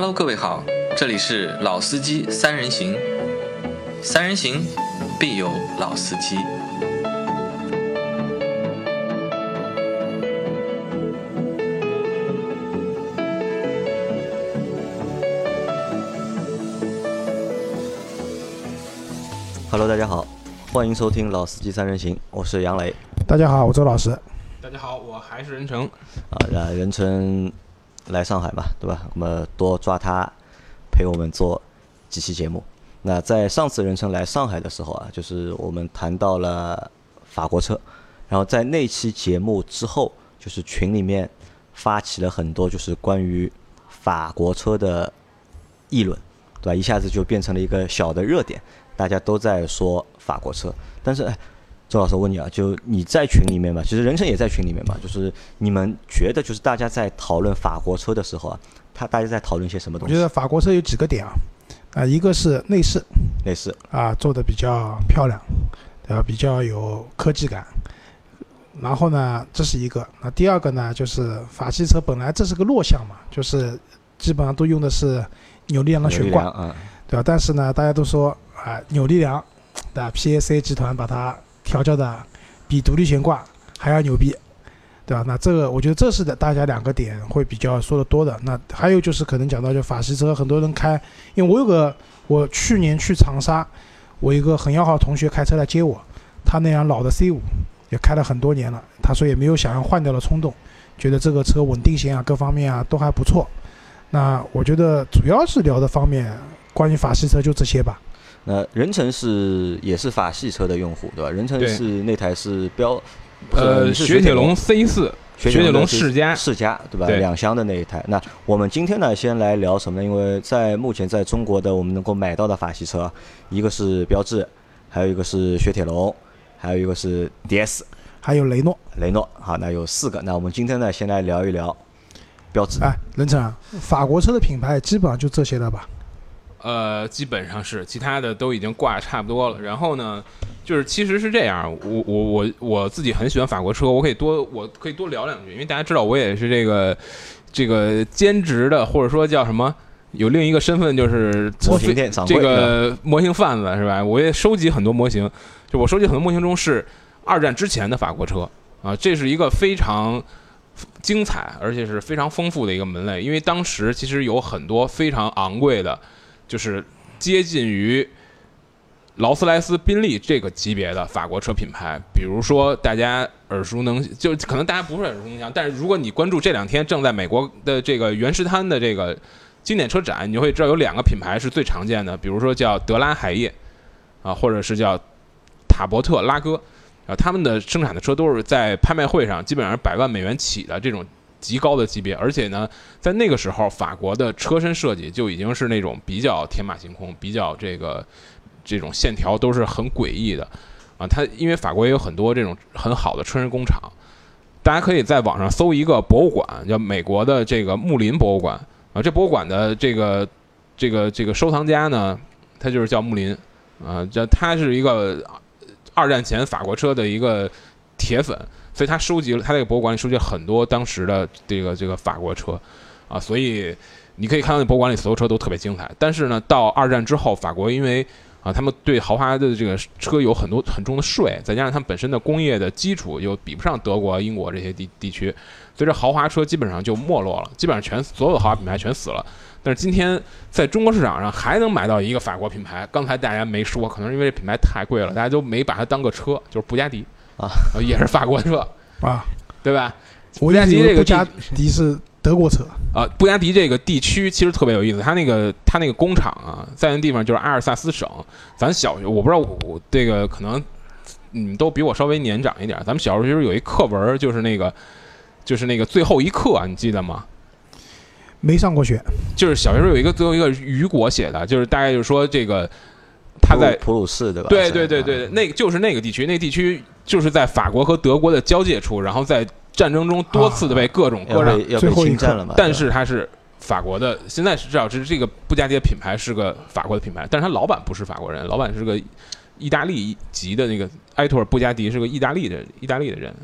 Hello，各位好，这里是老司机三人行，三人行必有老司机。Hello，大家好，欢迎收听老司机三人行，我是杨磊大家好，我周老师。大家好，我还是任成。啊。那任成来上海嘛，对吧？我们多抓他陪我们做几期节目。那在上次任成来上海的时候啊，就是我们谈到了法国车，然后在那期节目之后，就是群里面发起了很多就是关于法国车的议论，对吧？一下子就变成了一个小的热点，大家都在说法国车。但是，哎，周老师，我问你啊，就你在群里面嘛，其实任成也在群里面嘛，就是你们觉得，就是大家在讨论法国车的时候啊，他大家在讨论些什么东西？我觉得法国车有几个点啊，啊，一个是内饰内饰，啊做的比较漂亮，对吧？比较有科技感。然后呢，这是一个。那第二个呢，就是法系车本来这是个弱项嘛，就是基本上都用的是扭力梁的悬挂，啊，对吧？但是呢，大家都说啊，扭力梁，对吧？PAC 集团把它调教的比独立悬挂还要牛逼，对吧？那这个我觉得这是的，大家两个点会比较说的多的。那还有就是可能讲到就法系车，很多人开，因为我有个我去年去长沙，我一个很要好的同学开车来接我，他那辆老的 C 五也开了很多年了，他说也没有想要换掉的冲动，觉得这个车稳定性啊各方面啊都还不错。那我觉得主要是聊的方面，关于法系车就这些吧。那任成是也是法系车的用户，对吧？任成是那台是标，呃，是雪铁龙龙 C 四，雪雪铁龙世嘉世嘉对吧？对两厢的那一台。那我们今天呢，先来聊什么呢？因为在目前在中国的我们能够买到的法系车，一个是标致，还有一个是雪铁龙，还有一个是 DS 还有雷诺，雷诺。好，那有四个。那我们今天呢，先来聊一聊标致。哎，任成啊，法国车的品牌基本上就这些了吧？呃，基本上是，其他的都已经挂差不多了。然后呢，就是其实是这样，我我我我自己很喜欢法国车，我可以多我可以多聊两句，因为大家知道我也是这个这个兼职的，或者说叫什么，有另一个身份就是模型店这个模型贩子是吧？我也收集很多模型，就我收集很多模型中是二战之前的法国车啊，这是一个非常精彩而且是非常丰富的一个门类，因为当时其实有很多非常昂贵的，就是接近于劳斯莱斯、宾利这个级别的法国车品牌，比如说大家耳熟能，就可能大家不是耳熟能详，但是如果你关注这两天正在美国的这个原石滩的这个经典车展，你就会知道有两个品牌是最常见的，比如说叫德拉海业啊，或者是叫塔伯特拉哥啊，他们的生产的车都是在拍卖会上基本上百万美元起的这种极高的级别，而且呢，在那个时候，法国的车身设计就已经是那种比较天马行空、比较这个这种线条都是很诡异的啊。它因为法国也有很多这种很好的车身工厂，大家可以在网上搜一个博物馆，叫美国的这个穆林博物馆啊。这博物馆的这个这个这个收藏家呢，他就是叫穆林啊，这他是一个二战前法国车的一个铁粉，所以他收集了他这个博物馆里收集了很多当时的这个这个法国车啊，所以你可以看到那博物馆里所有车都特别精彩。但是呢，到二战之后，法国因为啊，他们对豪华的这个车有很多很重的税，再加上他们本身的工业的基础又比不上德国、英国这些地地区，所以这豪华车基本上就没落了，基本上全所有的豪华品牌全死了。但是今天在中国市场上还能买到一个法国品牌，刚才大家没说，可能是因为这品牌太贵了，大家都没把它当个车，就是布加迪啊，也是法国车，啊，对吧？布加迪这个加迪是德国车，啊，布加迪这个地区其实特别有意思，它那个它那个工厂啊，在那地方就是阿尔萨斯省。咱小学我不知道我我这个可能你们都比我稍微年长一点，咱们小时候其实有一课文，就是那个就是那个最后一课，你记得吗？没上过学，就是小学时候有一个最后一个雨果写的，就是大概就是说这个他在普鲁士对吧？对对对对，那个就是那个地区，那个地区就是在法国和德国的交界处，然后在战争中多次的被各种要割让，被侵占了嘛？但是它是法国的，现在是知道是这个布加迪的品牌是个法国的品牌，但是它老板不是法国人，老板是个意大利籍的那个埃托尔布加迪是个意大利的意大利的人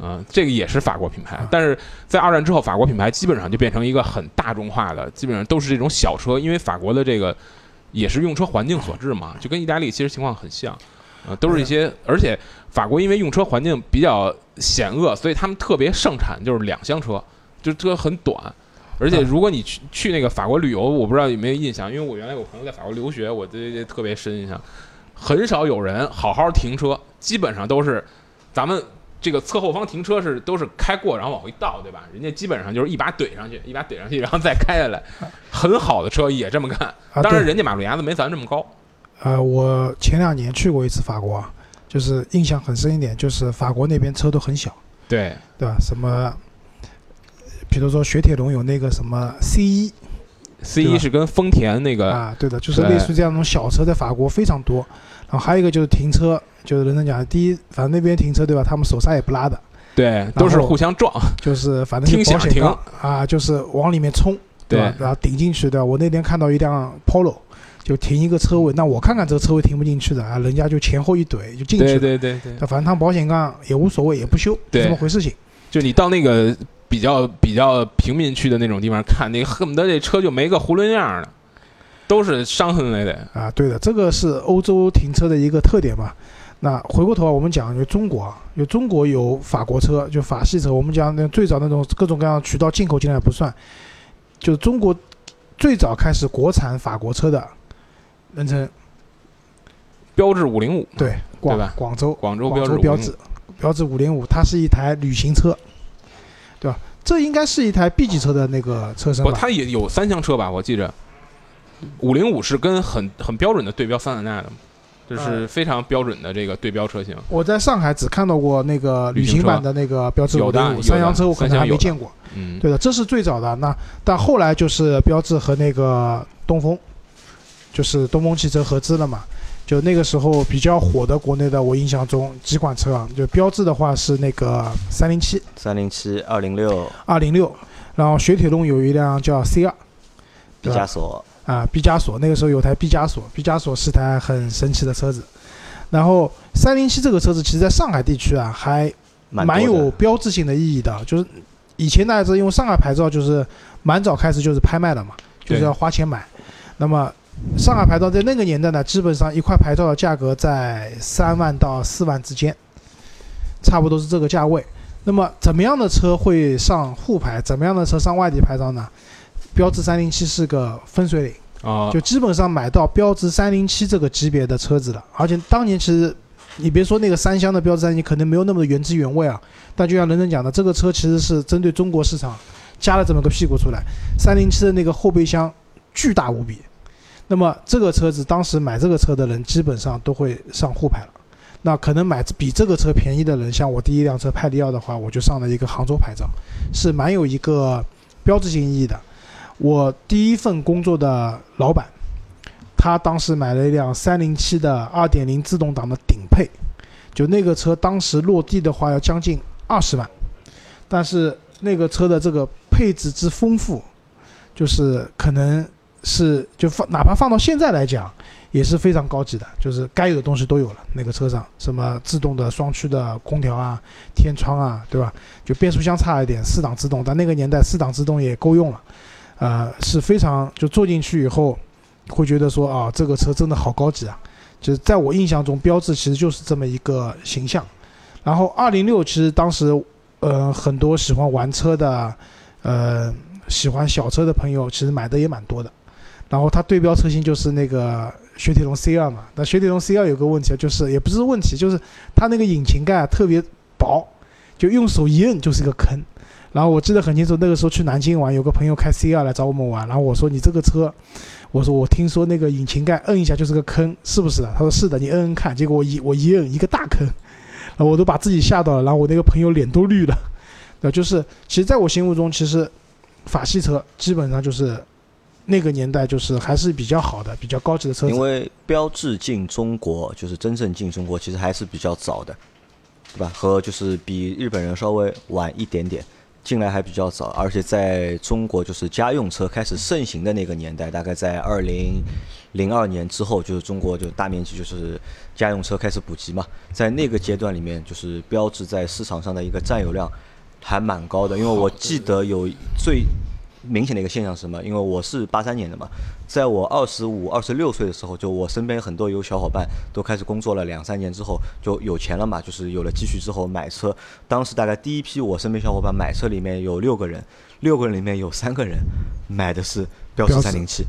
啊，这个也是法国品牌，但是在二战之后，法国品牌基本上就变成一个很大众化的，基本上都是这种小车，因为法国的这个也是用车环境所致嘛，就跟意大利其实情况很像，啊，都是一些，而且法国因为用车环境比较险恶，所以他们特别盛产就是两厢车，就车很短，而且如果你去去那个法国旅游，我不知道有没有印象，因为我原来有朋友在法国留学，我对这特别深印象，很少有人好好停车，基本上都是咱们。这个侧后方停车是都是开过，然后往回倒，对吧？人家基本上就是一把怼上去，一把怼上去，然后再开下来。很好的车也这么干，当然人家马路牙子没咱这么高。呃，我前两年去过一次法国，就是印象很深一点，就是法国那边车都很小，对对吧？什么，比如说雪铁龙有那个什么 C 一，C 一是跟丰田那个啊，对的，就是类似这样那种小车，在法国非常多。然后还有一个就是停车。就是人家讲，第一，反正那边停车对吧？他们手刹也不拉的，对，都是互相撞，就是反正保险停啊，就是往里面冲，对吧？然后顶进去，对吧？我那天看到一辆 Polo，就停一个车位，那我看看这个车位停不进去的啊，人家就前后一怼就进去了，对对对对，反正他保险杠也无所谓，也不修，就这么回事情。就你到那个比较比较平民区的那种地方看，那恨不得这车就没个囫囵样的，都是伤痕累累啊。对的，这个是欧洲停车的一个特点嘛。那回过头啊，我们讲就中国啊，有中国有法国车，就法系车。我们讲那最早那种各种各样渠道进口进来不算，就中国最早开始国产法国车的，人称标致五零五，对，广广州广州标志标志五零五，它是一台旅行车，对吧？这应该是一台 B 级车的那个车身吧？不，它也有三厢车吧？我记着，五零五是跟很很标准的对标桑塔纳的。就是非常标准的这个对标车型。我在上海只看到过那个旅行版的那个标致五零五三厢车，我可能还没见过。嗯，对的，这是最早的。那但后来就是标致和那个东风，就是东风汽车合资了嘛。就那个时候比较火的国内的，我印象中几款车啊，就标志的话是那个三零七、三零七、二零六、二零六，然后雪铁龙有一辆叫 C 二，毕加索。啊，毕加索那个时候有台毕加索，毕加索是台很神奇的车子。然后三零七这个车子，其实在上海地区啊，还蛮有标志性的意义的。就是以前大家知道，因为上海牌照就是蛮早开始就是拍卖的嘛，就是要花钱买。那么上海牌照在那个年代呢，基本上一块牌照的价格在三万到四万之间，差不多是这个价位。那么怎么样的车会上沪牌？怎么样的车上外地牌照呢？标致三零七是个分水岭啊，就基本上买到标致三零七这个级别的车子了。而且当年其实，你别说那个三厢的标致三零，可能没有那么的原汁原味啊。但就像人人讲的，这个车其实是针对中国市场加了这么个屁股出来。三零七的那个后备箱巨大无比，那么这个车子当时买这个车的人基本上都会上沪牌了。那可能买比这个车便宜的人，像我第一辆车派迪奥的话，我就上了一个杭州牌照，是蛮有一个标志性意义的。我第一份工作的老板，他当时买了一辆三零七的二点零自动挡的顶配，就那个车当时落地的话要将近二十万，但是那个车的这个配置之丰富，就是可能是就放哪怕放到现在来讲也是非常高级的，就是该有的东西都有了。那个车上什么自动的双驱的空调啊、天窗啊，对吧？就变速箱差一点，四档自动，但那个年代四档自动也够用了。呃，是非常就坐进去以后，会觉得说啊，这个车真的好高级啊！就是在我印象中，标志其实就是这么一个形象。然后二零六其实当时，呃，很多喜欢玩车的，呃，喜欢小车的朋友，其实买的也蛮多的。然后它对标车型就是那个雪铁龙 C 二嘛。那雪铁龙 C 二有个问题，就是也不是问题，就是它那个引擎盖特别薄，就用手一摁就是一个坑。然后我记得很清楚，那个时候去南京玩，有个朋友开 C 二来找我们玩，然后我说你这个车，我说我听说那个引擎盖摁一下就是个坑，是不是的？他说是的，你摁摁看。结果我一我一摁一个大坑，然后我都把自己吓到了，然后我那个朋友脸都绿了。那就是其实在我心目中，其实法系车基本上就是那个年代就是还是比较好的、比较高级的车。因为标志进中国就是真正进中国，其实还是比较早的，对吧？和就是比日本人稍微晚一点点。进来还比较早，而且在中国就是家用车开始盛行的那个年代，大概在二零零二年之后，就是中国就大面积就是家用车开始普及嘛，在那个阶段里面，就是标志在市场上的一个占有量还蛮高的，因为我记得有最明显的一个现象是什么？因为我是八三年的嘛，在我二十五、二十六岁的时候，就我身边很多有小伙伴都开始工作了两三年之后就有钱了嘛，就是有了积蓄之后买车。当时大概第一批我身边小伙伴买车里面有六个人，六个人里面有三个人买的是标致三零七。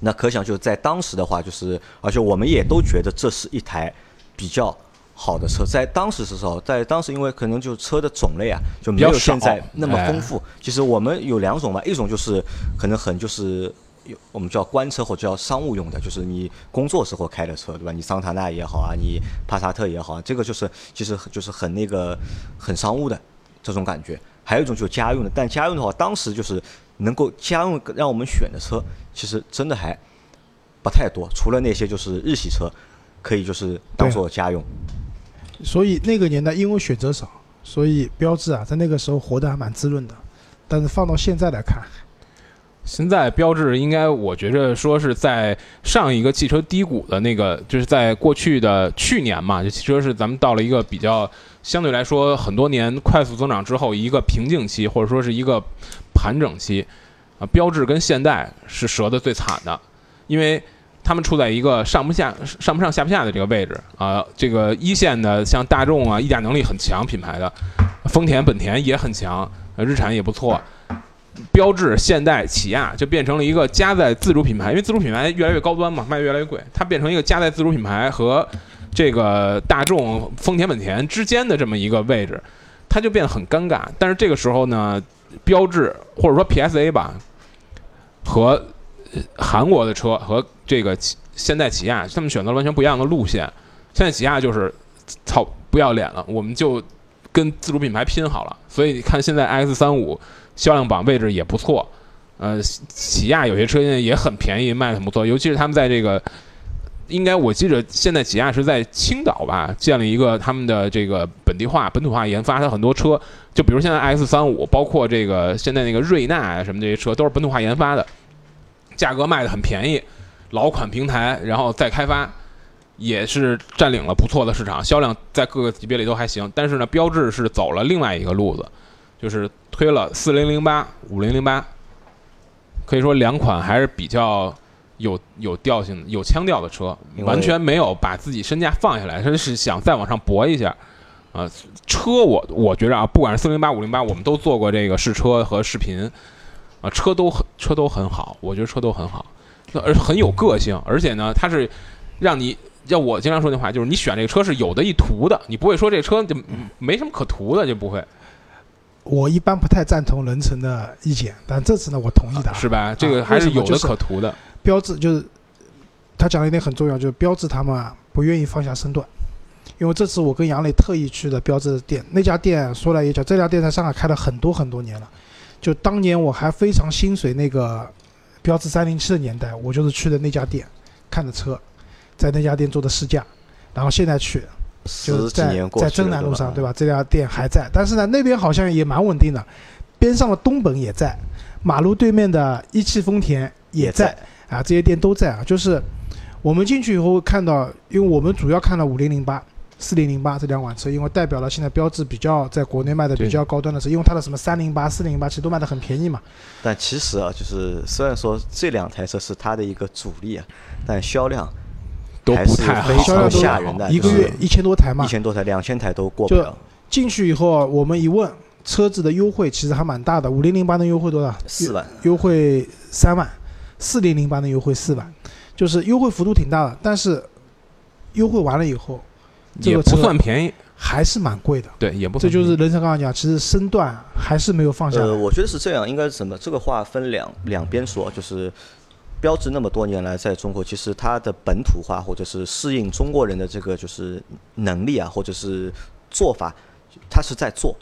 那可想就在当时的话，就是而且我们也都觉得这是一台比较好的车，在当时的时候，在当时因为可能就车的种类啊，就没有现在那么哎丰富。其实我们有两种嘛，一种就是可能很就是有我们叫官车或者叫商务用的，就是你工作时候开的车，对吧？你桑塔纳也好啊，你帕萨特也好啊，这个就是其实就是很那个很商务的这种感觉。还有一种就是家用的，但家用的话，当时就是能够家用让我们选的车，其实真的还不太多，除了那些就是日系车，可以就是当做家用。所以那个年代因为选择少，所以标致啊在那个时候活得还蛮滋润的。但是放到现在来看，现在标志应该，我觉着说是在上一个汽车低谷的那个，就是在过去的去年嘛，就汽车是咱们到了一个比较相对来说很多年快速增长之后一个瓶颈期，或者说是一个盘整期啊。标致跟现代是折的最惨的，因为他们处在一个上不下、上不上下不下的这个位置啊。这个一线的像大众啊，溢价能力很强，品牌的丰田、本田也很强，日产也不错。标致、现代、起亚就变成了一个加在自主品牌，因为自主品牌越来越高端嘛，卖得越来越贵，它变成一个加在自主品牌和这个大众、丰田、本田之间的这么一个位置，它就变得很尴尬。但是这个时候呢，标致或者说 PSA 吧，和韩国的车和这个起现代起亚，他们选择完全不一样的路线。现在起亚就是操不要脸了，我们就跟自主品牌拼好了。所以你看现在 X 三五销量榜位置也不错，呃，起亚有些车现在也很便宜，卖的很不错，尤其是他们在这个。应该我记得，现在起亚是在青岛吧，建了一个他们的这个本地化、本土化研发，它很多车，就比如现在 X 三五，包括这个现在那个瑞纳啊什么这些车，都是本土化研发的，价格卖的很便宜，老款平台，然后再开发，也是占领了不错的市场，销量在各个级别里都还行。但是呢，标致是走了另外一个路子，就是推了四零零八、五零零八，可以说两款还是比较有有调性、有腔调的车，完全没有把自己身价放下来，他是想再往上搏一下。啊、车我我觉着啊，不管是四零八、五零八，我们都做过这个试车和视频，啊，车都很车都很好，我觉得车都很好，而很有个性，而且呢，它是让你。要我经常说那话，就是你选这个车是有的一图的，你不会说这车就没什么可图的，就不会，我一般不太赞同人成的意见，但这次呢，我同意的啊。是吧？这个啊还是有的可图的。标志就是他讲了一点很重要，就是标志他们啊不愿意放下身段。因为这次我跟杨磊特意去的标志店，那家店说来也巧，这家店在上海开了很多很多年了。就当年我还非常心水那个标致三零七的年代，我就是去的那家店看的车，在那家店做的试驾，然后现在去就是十几在在年过去了真南路上，对吧？这家店还在，但是呢，那边好像也蛮稳定的，边上的东本也在，马路对面的一汽丰田也也在啊，这些店都在啊。就是我们进去以后会看到，因为我们主要看了五零零八、四零零八这两款车，因为代表了现在标志比较在国内卖的比较高端的车，因为它的什么三零八、四零八其实都卖的很便宜嘛。但其实啊，就是虽然说这两台车是它的一个主力啊，但销量都不太好销量都吓人的，一个月一千多台嘛一，千多台，两千台都过不就了。进去以后我们一问，车子的优惠其实还蛮大的，五零零八的优惠多少？四万，优惠三万，四零零八的优惠四万，就是优惠幅度挺大的，但是优惠完了以后这个不算便宜，还是蛮贵的。对，也不这就是人生刚刚讲，其实身段还是没有放下。呃，我觉得是这样，应该是什么？这个话分两两边说，就是标志那么多年来在中国，其实它的本土化或者是适应中国人的这个就是能力啊，或者是做法，它是在做。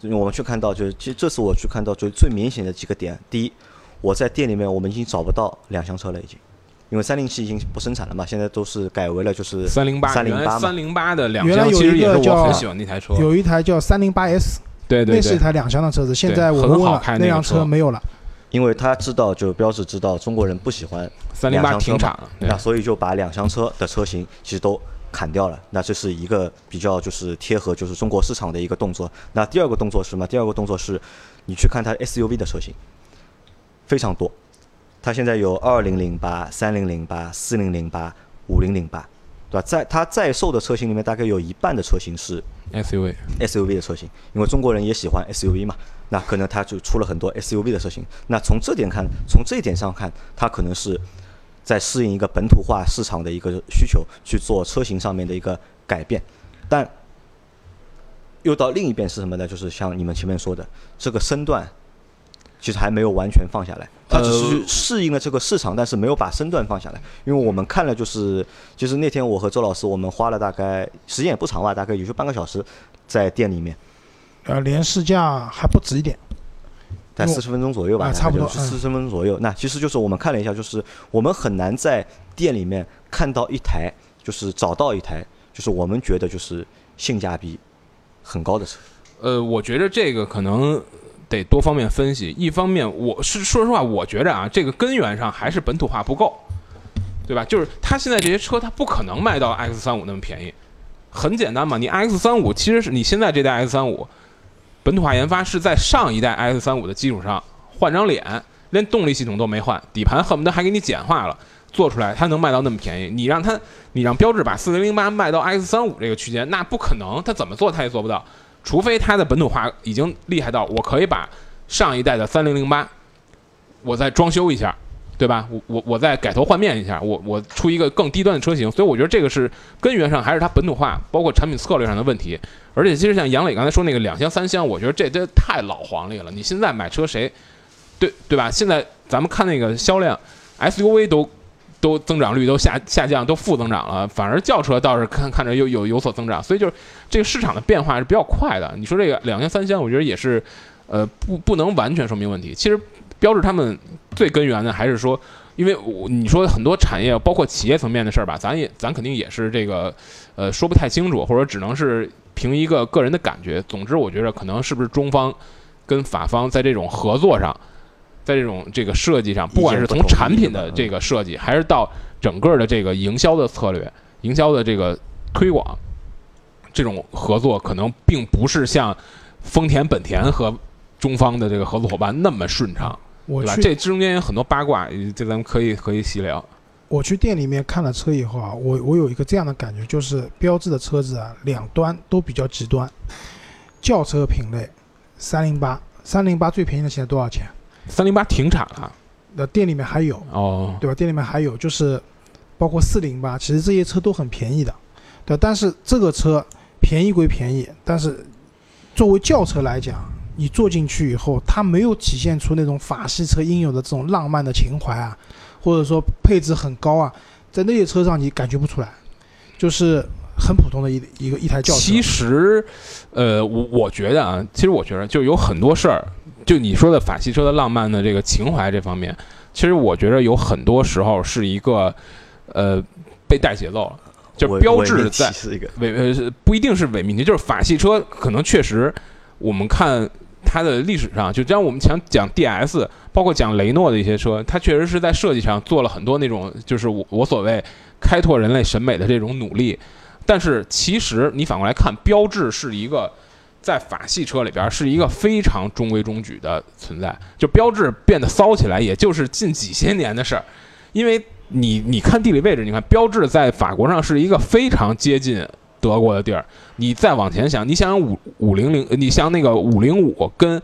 因为我们去看到，就是其实这次我去看到，最最明显的几个点。第一，我在店里面我们已经找不到两厢车了，已经，因为三零七已经不生产了嘛，现在都是改为了就是三零八，三零八嘛原来三。零八的两厢其实也是一个叫我很喜欢那台车，有一台叫三零八 S，对对对，那是一台两厢的车子，现在我们很好问了那辆车车没有了，因为他知道，就标志知道中国人不喜欢三零八两厢车停产了，那所以就把两厢车的车型其实都砍掉了。那这是一个比较就是贴合就是中国市场的一个动作。那第二个动作是什么？第二个动作是，你去看它 SUV 的车型，非常多。它现在有二零零八、三零零八、四零零八、五零零八，对吧？在它在售的车型里面，大概有一半的车型是 SUV，SUV 的车型，因为中国人也喜欢 SUV 嘛，那可能它就出了很多 SUV 的车型。那从这点看，从这一点上看，它可能是在适应一个本土化市场的一个需求，去做车型上面的一个改变。但又到另一边是什么呢？就是像你们前面说的，这个身段其实还没有完全放下来，它只是适应了这个市场，但是没有把身段放下来。因为我们看了，就是其实那天我和周老师，我们花了大概时间也不长吧，大概也就半个小时，在店里面，呃，连试驾还不止一点。在四十分钟左右吧，啊差不多四十分钟左右。那其实就是我们看了一下，就是我们很难在店里面看到一台，就是找到一台，就是我们觉得就是性价比很高的车。呃，我觉得这个可能得多方面分析。一方面，我是说实话，我觉着啊，这个根源上还是本土化不够，对吧？就是它现在这些车，它不可能卖到 X 三五那么便宜。很简单嘛，你 X 三五其实是你现在这代 X 三五本土化研发是在上一代 X 三五的基础上换张脸，连动力系统都没换，底盘恨不得还给你简化了。做出来它能卖到那么便宜，你让它，你让标致把四零零八卖到 X 三五这个区间，那不可能，它怎么做它也做不到。除非它的本土化已经厉害到我可以把上一代的三零零八，我再装修一下，对吧？我我我再改头换面一下，我我出一个更低端的车型。所以我觉得这个是根源上还是它本土化，包括产品策略上的问题。而且其实像杨磊刚才说那个两厢三厢，我觉得这这太老黄历了。你现在买车谁，对对吧？现在咱们看那个销量，SUV 都。都增长率都下下降，都负增长了，反而轿车倒是看看着又有有所增长，所以就是这个市场的变化是比较快的。你说这个两厢三厢，我觉得也是，呃，不不能完全说明问题。其实标志他们最根源的还是说，因为我你说很多产业包括企业层面的事儿吧，咱也咱肯定也是这个，呃，说不太清楚，或者只能是凭一个个人的感觉。总之，我觉得可能是不是中方跟法方在这种合作上。在这种这个设计上，不管是从产品的这个设计，还是到整个的这个营销的策略、营销的这个推广，这种合作可能并不是像丰田、本田和中方的这个合作伙伴那么顺畅，对吧？这中间有很多八卦，这咱们可以可以细聊。我去店里面看了车以后啊，我我有一个这样的感觉，就是标致的车子啊，两端都比较极端。轿车品类，三零八，三零八最便宜的现在多少钱？三零八停产了那店里面还有，哦，对吧？店里面还有就是，包括四零八，其实这些车都很便宜的，对。但是这个车便宜归便宜，但是作为轿车来讲，你坐进去以后，它没有体现出那种法系车应有的这种浪漫的情怀啊，或者说配置很高啊，在那些车上你感觉不出来，就是很普通的一一个一台轿车。其实，呃，我我觉得啊，其实我觉得就有很多事儿，就你说的法系车的浪漫的这个情怀这方面，其实我觉得有很多时候是一个，呃，被带节奏了，就伪标志在伪呃不一定是伪命题，就是法系车可能确实，我们看它的历史上，就像我们想讲 DS，包括讲雷诺的一些车，它确实是在设计上做了很多那种，就是我我所谓开拓人类审美的这种努力。但是其实你反过来看，标志是一个在法系车里边是一个非常中规中矩的存在。就标致变得骚起来，也就是近几些年的事儿。因为你你看地理位置，你看标致在法国上是一个非常接近德国的地儿。你再往前想，你想想五五零零，你像那个五零五跟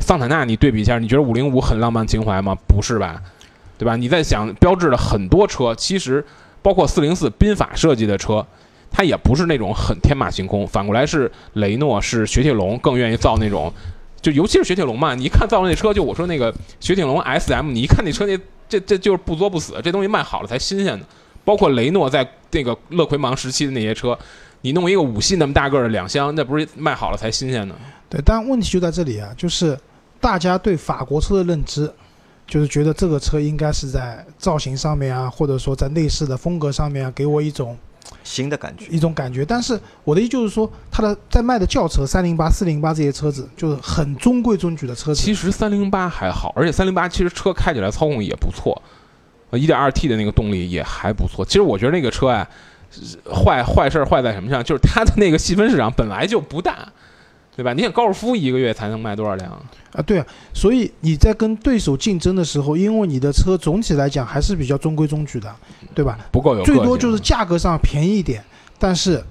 桑塔纳，你对比一下，你觉得五零五很浪漫情怀吗？不是吧？对吧？你在想标致的很多车，其实包括四零四宾法设计的车，它也不是那种很天马行空。反过来是雷诺是雪铁龙更愿意造那种，就尤其是雪铁龙嘛，你一看造那车，就我说那个雪铁龙 S M，你一看那车那这这就是不作不死，这东西卖好了才新鲜呢。包括雷诺在那个勒奎芒时期的那些车，你弄一个五系那么大个的两厢，那不是卖好了才新鲜呢？对，但问题就在这里啊，就是大家对法国车的认知，就是觉得这个车应该是在造型上面啊，或者说在内饰的风格上面啊，给我一种新的感觉。一种感觉。但是我的意思就是说，它的在卖的轿车三零八、四零八这些车子，就是很中规中矩的车子。其实三零八还好，而且三零八其实车开起来操控也不错，呃，一点二 T 的那个动力也还不错。其实我觉得那个车啊，坏坏事坏在什么上？就是它的那个细分市场本来就不大，对吧？你想高尔夫一个月才能卖多少辆？啊，对啊，所以你在跟对手竞争的时候，因为你的车总体来讲还是比较中规中矩的，对吧？不够有最多就是价格上便宜一点，但是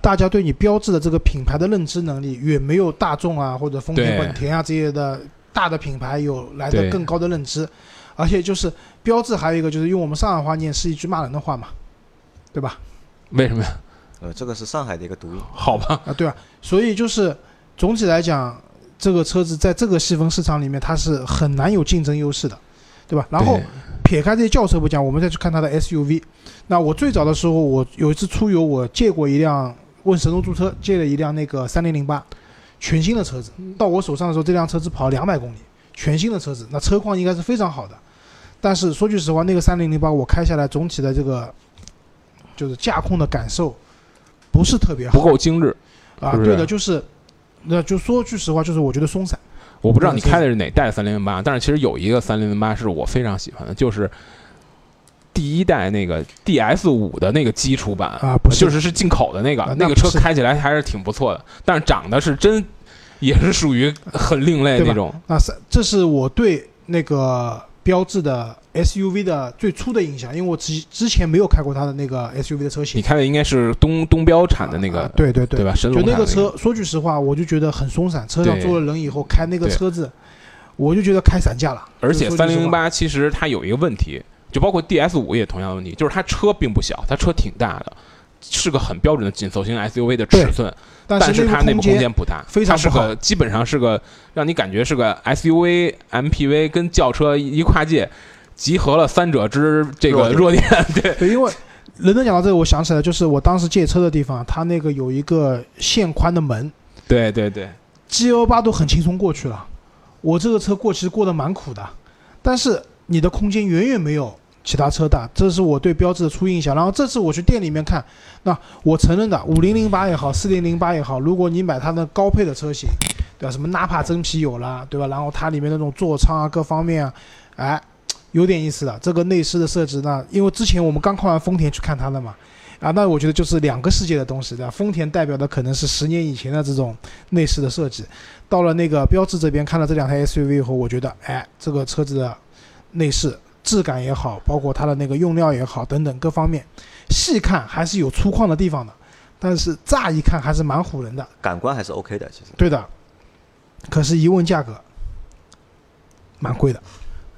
大家对你标志的这个品牌的认知能力远没有大众啊或者丰田、本田啊这些的大的品牌有来的更高的认知。而且就是标志还有一个就是用我们上海话念是一句骂人的话嘛，对吧？为什么呀？呃，这个是上海的一个读音。好吧，啊，对啊，所以就是总体来讲，这个车子在这个细分市场里面它是很难有竞争优势的，对吧？然后撇开这些轿车不讲，我们再去看它的 SUV。那我最早的时候，我有一次出游，我借过一辆问神州租车借了一辆那个三零零八，全新的车子。到我手上的时候，这辆车只跑了两百公里，全新的车子，那车况应该是非常好的。但是说句实话，那个三零零八我开下来，总体的这个就是驾控的感受不是特别好，不够精致。啊。对的，就是那就说句实话，就是我觉得松散。我不知道你开的是哪代三零零八，但是其实有一个三零零八是我非常喜欢的，就是第一代那个 DS 五的那个基础版啊不是就是是进口的那个，啊那那个车开起来还是挺不错的，但是长得是真也是属于很另类那种。那是这是我对那个标致的 SUV 的最初的印象，因为我之之前没有开过它的那个 SUV 的车型你。开的应该是东东标产的那个，啊对对对吧？神就那个车，说句实话，我就觉得很松散。车上坐了人以后，开那个车子，我就觉得开散架了。而且三零零八其实它有一个问题，就包括 DS 五也同样的问题，就是它车并不小，它车挺大的，是个很标准的紧凑型 SUV 的尺寸，但但是它内部空间不大，它是非常不好个基本上是个让你感觉是个 SUV、MPV 跟轿车一跨界，集合了三者之这个弱弱点。对，对，因为人能讲到这个，我想起来，就是我当时借车的地方，它那个有一个限宽的门对对对，，G L 八都很轻松过去了。我这个车过其实过得蛮苦的，但是你的空间远远没有其他车大，这是我对标志的初印象。然后这次我去店里面看，那我承认的，五零零八也好，四零零八也好，如果你买它的高配的车型，对吧？什么纳帕真皮有了，对吧？然后它里面那种座舱啊，各方面啊，哎，有点意思的。这个内饰的设置呢，因为之前我们刚看完丰田去看它的嘛，啊，那我觉得就是两个世界的东西，对吧？丰田代表的可能是十年以前的这种内饰的设计，到了那个标志这边看了这两台 SUV 以后，我觉得，哎，这个车子的内饰质感也好，包括它的那个用料也好，等等各方面，细看还是有粗犷的地方的，但是乍一看还是蛮唬人的。感官还是 OK 的，其实。对的，可是，一问价格，蛮贵的。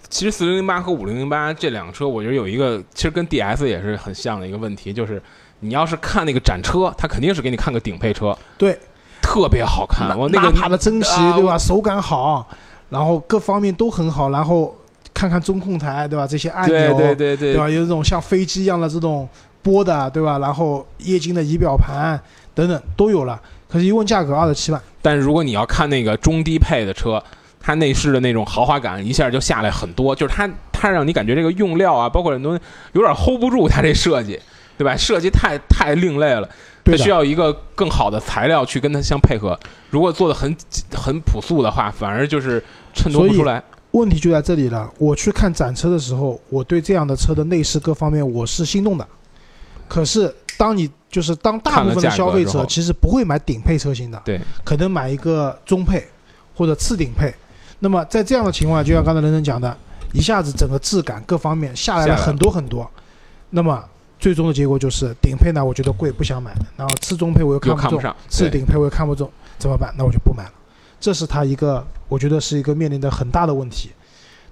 其实四零零八和五零零八这两个车，我觉得有一个其实跟 DS 也是很像的一个问题，就是你要是看那个展车，它肯定是给你看个顶配车，对，特别好看。我那个帕的真皮，啊对吧？手感好，然后各方面都很好，然后看看中控台，对吧？这些按钮，对对对对对吧？有这种像飞机一样的这种拨的，对吧？然后液晶的仪表盘等等都有了。可是，一问价格二十七万，但是如果你要看那个中低配的车，它内饰的那种豪华感一下就下来很多，就是它它让你感觉这个用料啊，包括很多有点 hold 不住它这设计，对吧？设计太太另类了，它需要一个更好的材料去跟它相配合。如果做的很很朴素的话，反而就是衬托不出来。问题就在这里了。我去看展车的时候，我对这样的车的内饰各方面我是心动的。可是，当你就是当大部分的消费者其实不会买顶配车型的，对，可能买一个中配或者次顶配。那么在这样的情况下，就像刚才人人讲的，一下子整个质感各方面下来了很多很多。那么最终的结果就是顶配呢，我觉得贵不想买，然后次中配我又看不中，又看不上，次顶配我又看不中，怎么办？那我就不买了。这是它一个，我觉得是一个面临的很大的问题，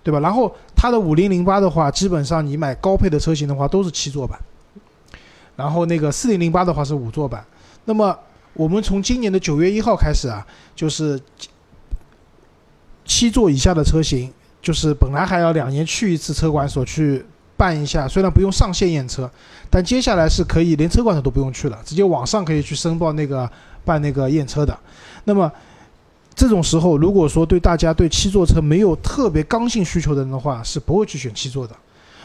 对吧？然后它的五零零八的话，基本上你买高配的车型的话都是七座版，然后那个四零零八的话是五座版。那么我们从今年的九月一号开始啊，就是七座以下的车型，就是本来还要两年去一次车管所去办一下，虽然不用上线验车，但接下来是可以连车管所都不用去了，直接网上可以去申报那个办那个验车的。那么这种时候，如果说对大家对七座车没有特别刚性需求的人的话，是不会去选七座的。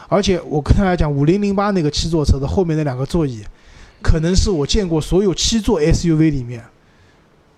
而且我跟大家讲，五零零八那个七座车的后面那两个座椅，可能是我见过所有七座 SUV 里面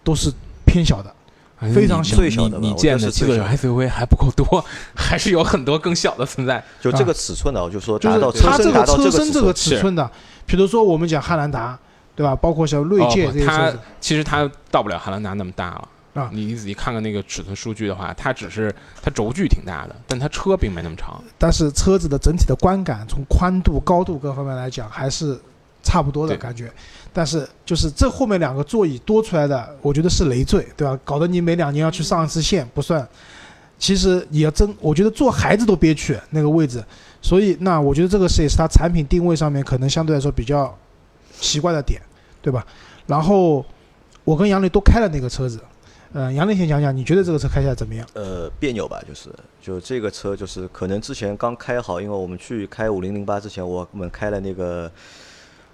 都是偏小的。哎非常小最小的你你见的七座 SUV 还不够多，还是有很多更小的存在。就这个尺寸呢，我就说就是达到车它这个身达到车身这个尺寸，的，比如说我们讲汉兰达，对吧？包括像锐界这些车子，其实它到不了汉兰达那么大了。啊你你仔细看看那个尺寸数据的话，它只是它轴距挺大的，但它车并没那么长。但是车子的整体的观感，从宽度、高度各方面来讲，还是差不多的感觉。但是就是这后面两个座椅多出来的，我觉得是累赘，对吧？搞得你每两年要去上一次线，不算。其实你要真，我觉得坐孩子都憋屈那个位置，所以那我觉得这个是也是它产品定位上面可能相对来说比较奇怪的点，对吧？然后我跟杨磊都开了那个车子，嗯、杨磊先讲讲，你觉得这个车开起来怎么样？呃，别扭吧，就是就这个车就是可能之前刚开好，因为我们去开五零零八之前，我们开了那个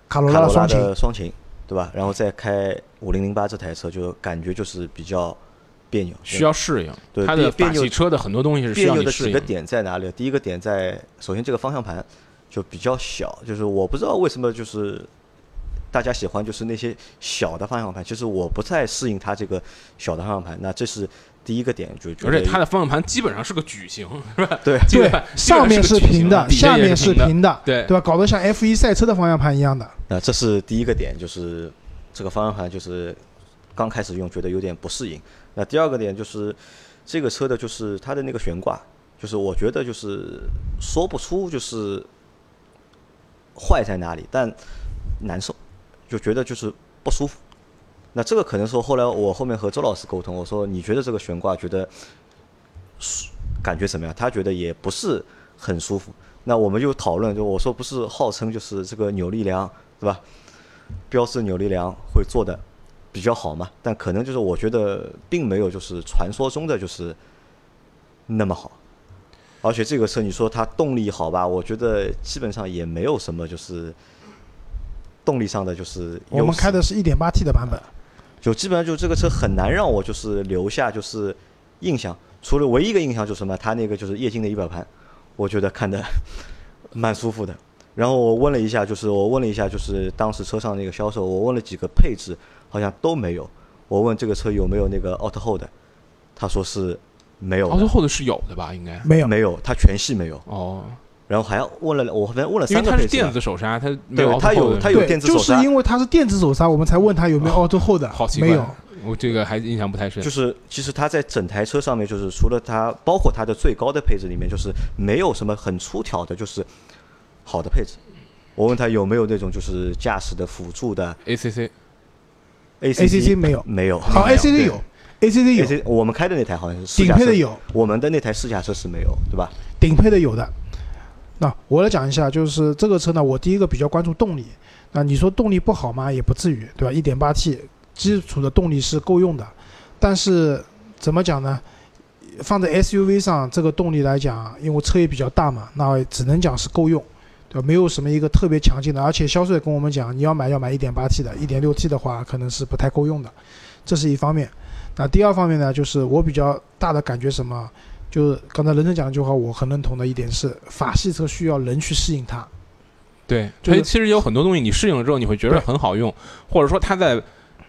卡罗卡罗拉拉双擎，的双擎，对吧？然后再开五零零八这台车，就感觉就是比较别扭，需要适应。对它的别别扭法系车的很多东西是需别要扭的几个。点在哪里？第一个点在，首先这个方向盘就比较小，就是我不知道为什么就是大家喜欢就是那些小的方向盘，其实我不太适应它这个小的方向盘。那这是第一个点，就觉得而且它的方向盘基本上是个矩形，是吧？对对基本上，面是平的，下面是平的，对对吧？搞得像 F 一赛车的方向盘一样的。那这是第一个点，就是这个方向盘就是刚开始用觉得有点不适应。那第二个点就是这个车的就是它的那个悬挂，就是我觉得就是说不出就是坏在哪里，但难受，就觉得就是不舒服。那这个可能说后来我后面和周老师沟通，我说你觉得这个悬挂觉得舒感觉怎么样？他觉得也不是很舒服。那我们就讨论，就我说不是号称就是这个扭力梁对吧？标致扭力梁会做的比较好嘛，但可能就是我觉得并没有就是传说中的就是那么好。而且这个车你说它动力好吧，我觉得基本上也没有什么就是动力上的就是我们开的是一点八 T 的版本，就基本上就这个车很难让我就是留下就是印象，除了唯一一个印象就是什么，它那个就是液晶的仪表盘，我觉得看的蛮舒服的。然后我问了一下，就是我问了一下，就是当时车上那个销售，我问了几个配置，好像都没有。我问这个车有没有那个 Auto Hold，他说是没有 Auto Hold 是有的吧？应该没有，没有，它全系没有。哦，然后还要问了，我好像问了因为它是三个配置吧电子手刹，它没对有它有它有电子手刹。就是因为它是电子手刹，我们才问他有没有 Auto Hold，好奇怪，没有。我这个还印象不太深。就是其实它在整台车上面，就是除了它，包括它的最高的配置里面，就是没有什么很出挑的，就是好的配置。我问他有没有那种就是驾驶的辅助的 ACC ACC 没有。没有。好，ACC 有，ACC 有，我们开的那台好像是顶配的有，我们的那台试驾车是没有，对吧？顶配的有的。那我来讲一下，就是这个车呢，我第一个比较关注动力。那你说动力不好吗？也不至于，对吧一点八 T 基础的动力是够用的，但是怎么讲呢？放在 SUV 上，这个动力来讲，因为车也比较大嘛，那只能讲是够用，对吧？没有什么一个特别强劲的，而且销售也跟我们讲，你要买要买一点八 T 的一点六 T 的话可能是不太够用的，这是一方面。那第二方面呢，就是我比较大的感觉什么，就是刚才人生讲的句话，我很认同的一点是，法系车需要人去适应它。对，所以其实有很多东西你适应了之后，你会觉得很好用，或者说它在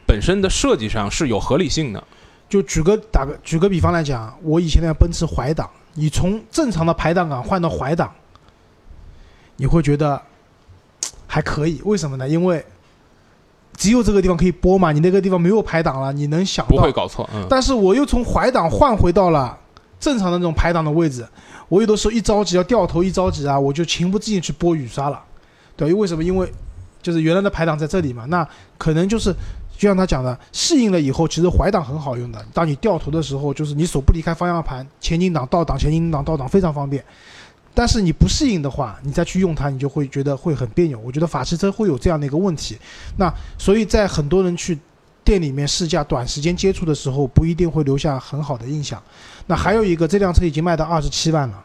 本身的设计上是有合理性的。就举个打个举个比方来讲，我以前那辆奔驰怀档，你从正常的排档杆换到怀档，你会觉得还可以。为什么呢？因为只有这个地方可以拨嘛，你那个地方没有排档了，你能想到不会。搞错，嗯，但是我又从怀档换回到了正常的那种排档的位置，我有的时候一着急要掉头，一着急啊，我就情不自禁去拨雨刷了，对，因为为什么？因为就是原来的排档在这里嘛，那可能就是就像他讲的，适应了以后，其实怀档很好用的。当你掉头的时候，就是你手不离开方向盘，前进档、倒档、前进档、倒档非常方便。但是你不适应的话，你再去用它，你就会觉得会很别扭。我觉得法系车会有这样的一个问题。那所以在很多人去店里面试驾、短时间接触的时候，不一定会留下很好的印象。那还有一个，这辆车已经卖到二十七万了，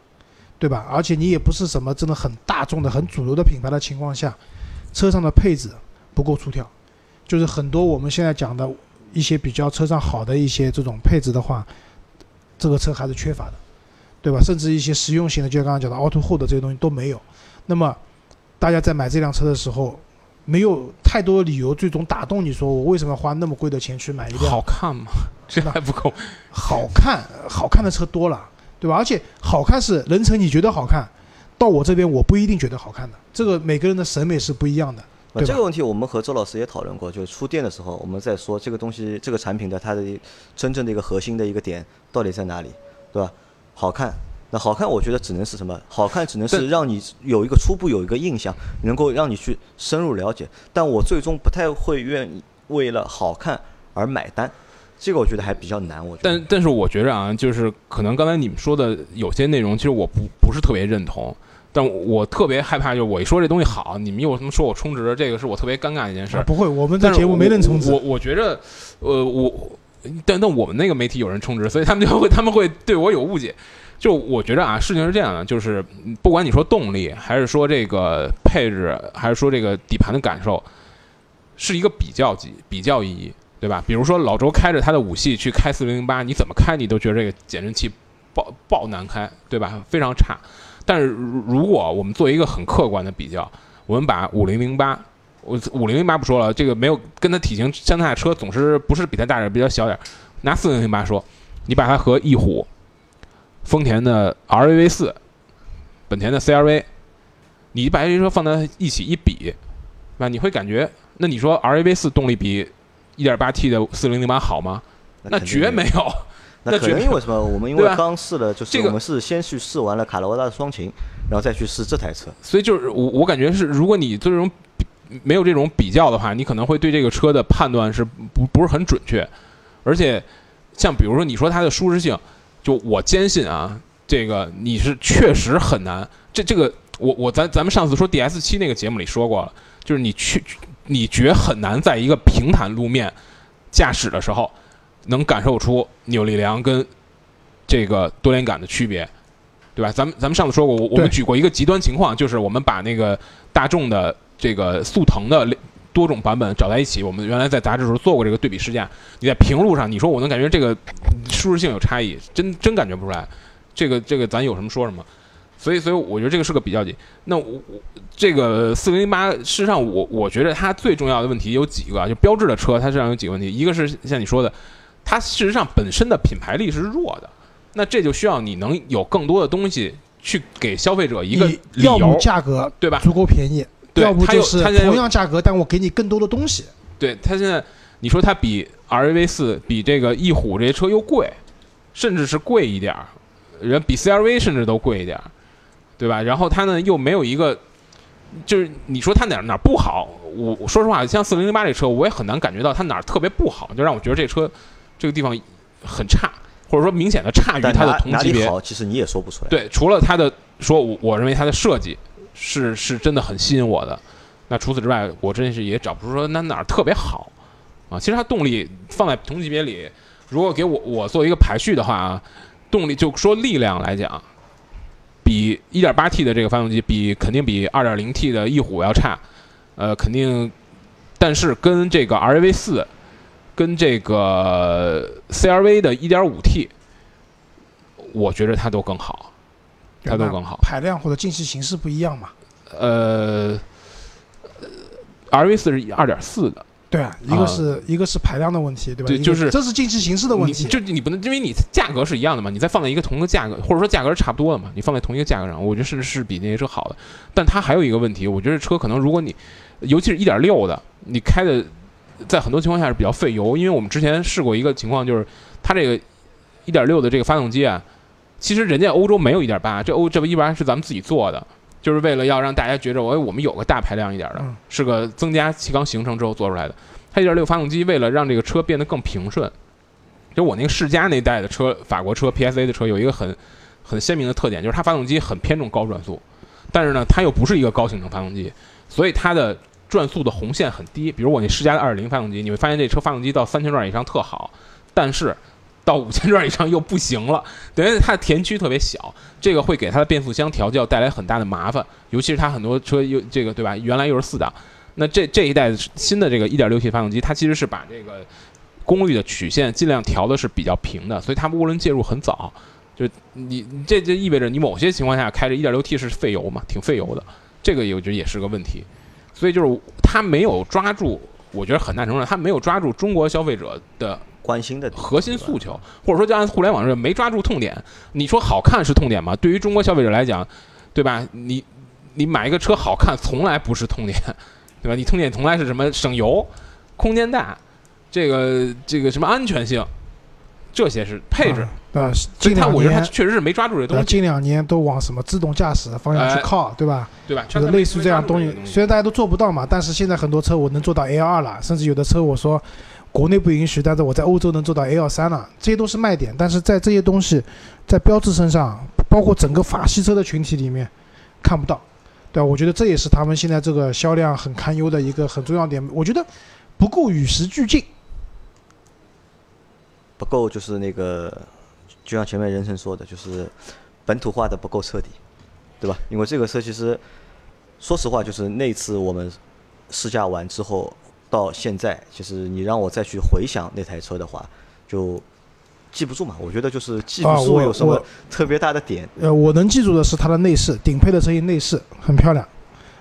对吧？而且你也不是什么真的很大众的、很主流的品牌的情况下，车上的配置不够出挑，就是很多我们现在讲的一些比较车上好的一些这种配置的话，这个车还是缺乏的，对吧？甚至一些实用型的，就像刚刚讲的 Auto Hold 这些东西都没有。那么大家在买这辆车的时候，没有太多理由最终打动你，说我为什么要花那么贵的钱去买一辆好看吗？这还不够。好看好看的车多了，对吧？而且好看是人成你觉得好看，到我这边我不一定觉得好看的，这个每个人的审美是不一样的。对吧啊这个问题我们和周老师也讨论过，就是出店的时候，我们在说这个东西、这个产品的它的真正的一个核心的一个点到底在哪里，对吧？好看，那好看，我觉得只能是什么？好看只能是让你有一个初步有一个印象，能够让你去深入了解。但我最终不太会愿意为了好看而买单，这个我觉得还比较难。我觉得，但但是我觉着啊，就是可能刚才你们说的有些内容，其实我不不是特别认同。但我特别害怕，就是我一说这东西好，你们又什么说我充值，这个是我特别尴尬的一件事不会，我们这但是节目没人充值我，我我觉着，呃，我但但我们那个媒体有人充值，所以他们就会他们会对我有误解。就我觉着啊，事情是这样的，就是不管你说动力，还是说这个配置，还是说这个底盘的感受，是一个比较级比较意义，对吧？比如说老周开着他的五系去开四零零八，你怎么开你都觉得这个减震器爆爆难开，对吧？非常差。但是如如果我们做一个很客观的比较，我们把五零零八，我五零零八不说了，这个没有跟它体型相差的车总是不是比它大点，比较小点。拿四零零八说，你把它和翼虎、丰田的 RAV 四、本田的 CRV，你把这些车放在一起一比，那？你会感觉，那你说 RAV 四动力比 1.8T 的四零零八好吗？那绝没有。那可那绝能因为什么？我们因为刚试了，就是这个我们是先去试完了卡罗拉的双擎，然后再去试这台车。所以就是我我感觉是，如果你做这种比没有这种比较的话，你可能会对这个车的判断是不不是很准确，而且像比如说你说它的舒适性，就我坚信啊，这个你是确实很难。这这个我我咱咱们上次说 DS 七那个节目里说过了，就是你去你觉很难在一个平坦路面驾驶的时候能感受出扭力梁跟这个多连杆的区别。对吧？咱们咱们上次说过，我我们举过一个极端情况，就是我们把那个大众的这个速腾的多种版本找在一起。我们原来在杂志时候做过这个对比试驾，你在平路上，你说我能感觉这个舒适性有差异，真真感觉不出来。这个这个咱有什么说什么。所以所以我觉得这个是个比较级。那我我这个四零零八，事实上我我觉得它最重要的问题有几个，就标志的车它实际上有几个问题，一个是像你说的，它事实上本身的品牌力是弱的。那这就需要你能有更多的东西去给消费者一个理由，价格对吧？足够便宜，要不它就是同样价格，但我给你更多的东西。对它现在，你说它比 RAV 四、比这个翼虎这些车又贵，甚至是贵一点儿，人比 CRV 甚至都贵一点儿，对吧？然后它呢又没有一个，就是你说它哪儿哪儿不好，我我说实话，像四零零八这车，我也很难感觉到它哪儿特别不好，就让我觉得这车这个地方很差，或者说明显的差于它的同级别。好，其实你也说不出来。对，除了它的说，我我认为它的设计是是真的很吸引我的。那除此之外，我真是也找不出说那哪儿特别好啊。其实它动力放在同级别里，如果给我我做一个排序的话啊，动力就说力量来讲，比 1.8T 的这个发动机比肯定比 2.0T 的翼虎要差，呃，肯定，但是跟这个 RAV 四，跟这个 CRV 的 1.5T，我觉得它都更好。它都那更好排量或者进气形式不一样嘛。呃，RV 四是二点四的，对啊，一个是、一个是排量的问题，对吧？对就是这是进气形式的问题。就你不能因为你价格是一样的嘛，你再放在一个同一个价格，或者说价格是差不多的嘛，你放在同一个价格上，我觉得甚至是比那些车好的。但它还有一个问题，我觉得车可能如果你，尤其是一点六的，你开的在很多情况下是比较费油，因为我们之前试过一个情况，就是它这个一点六的这个发动机啊，其实人家欧洲没有一点八，这欧这不一般是咱们自己做的。就是为了要让大家觉着，哎，我们有个大排量一点的嗯，是个增加气缸行程之后做出来的。它一点六发动机为了让这个车变得更平顺，就我那个世嘉那代的车，法国车 PSA 的车有一个很很鲜明的特点，就是它发动机很偏重高转速，但是呢，它又不是一个高性能发动机，所以它的转速的红线很低。比如我那世嘉的二点零发动机，你会发现这车发动机到三千转以上特好，但是到五千转以上又不行了，等于它的田区特别小，这个会给它的变速箱调教带来很大的麻烦，尤其是它很多车又这个对吧？原来又是四档，那这这一代新的这个一点六 T 发动机，它其实是把这个功率的曲线尽量调的是比较平的，所以它涡轮介入很早。就你这这意味着你某些情况下开着一点六 T 是费油嘛，挺费油的，这个我觉得也是个问题。所以就是它没有抓住，我觉得很大程度上它没有抓住中国消费者的关心的核心诉求，或者说就按互联网这没抓住痛点。你说好看是痛点吗？对于中国消费者来讲，对吧？你你买一个车好看从来不是痛点，对吧？你痛点从来是什么？省油、空间大，这个这个什么安全性，这些是配置。啊，所近两以他我觉得他，确实是没抓住这东西，近两年都往什么自动驾驶的方向去哎靠，对吧？对吧？就是类似这样东西，虽然大家都做不到嘛，但是现在很多车我能做到 L 二了，甚至有的车我说国内不允许，但是我在欧洲能做到 L 三了，这些都是卖点。但是在这些东西在标志身上，包括整个法系车的群体里面看不到，对吧？我觉得这也是他们现在这个销量很堪忧的一个很重要点。我觉得不够与时俱进，不够，就是那个，就像前面任成说的，就是本土化的不够彻底，对吧？因为这个车其实，说实话，就是那次我们试驾完之后到现在，其实你让我再去回想那台车的话，就记不住嘛。我觉得就是记不住有什么特别大的点。呃，我能记住的是它的内饰，顶配的车型内饰很漂亮，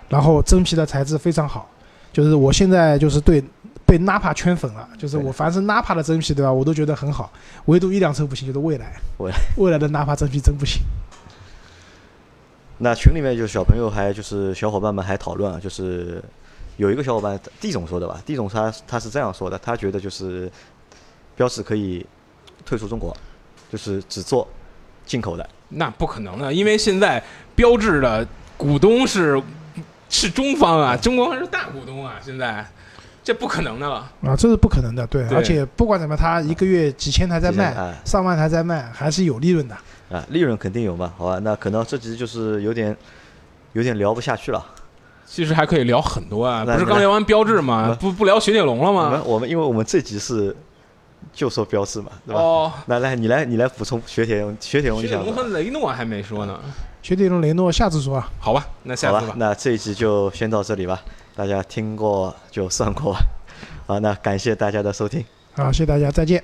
然后真皮的材质非常好。就是我现在就是对被 Napa 圈粉了，就是我凡是 Napa 的真皮，对吧，我都觉得很好，唯独一辆车不行，就是未来。未来未来的 Napa 真皮真不行。那群里面就是小朋友还就是小伙伴们还讨论啊，就是有一个小伙伴地总说的吧，地总他他是这样说的，他觉得就是标致可以退出中国，就是只做进口的。那不可能的，因为现在标志的股东是是中方啊，中国还是大股东啊，现在这不可能的了。啊，这是不可能的，对，对而且不管怎么，他一个月几千台在卖，几千哎上万台在卖，还是有利润的。啊，利润肯定有嘛，好吧？那可能这集就是有点有点聊不下去了。其实还可以聊很多啊，不是刚聊完标志吗？不不聊雪铁龙了我吗们？我们因为我们这集是就说标志嘛，对吧？哦，来来，你来你来补充雪铁龙，雪铁龙雪铁龙和雷诺还没说呢。雪铁龙、雷诺下次说啊，好吧，那下次吧，。那这一集就先到这里吧，大家听过就算过吧。好，那感谢大家的收听。好，谢谢大家，再见。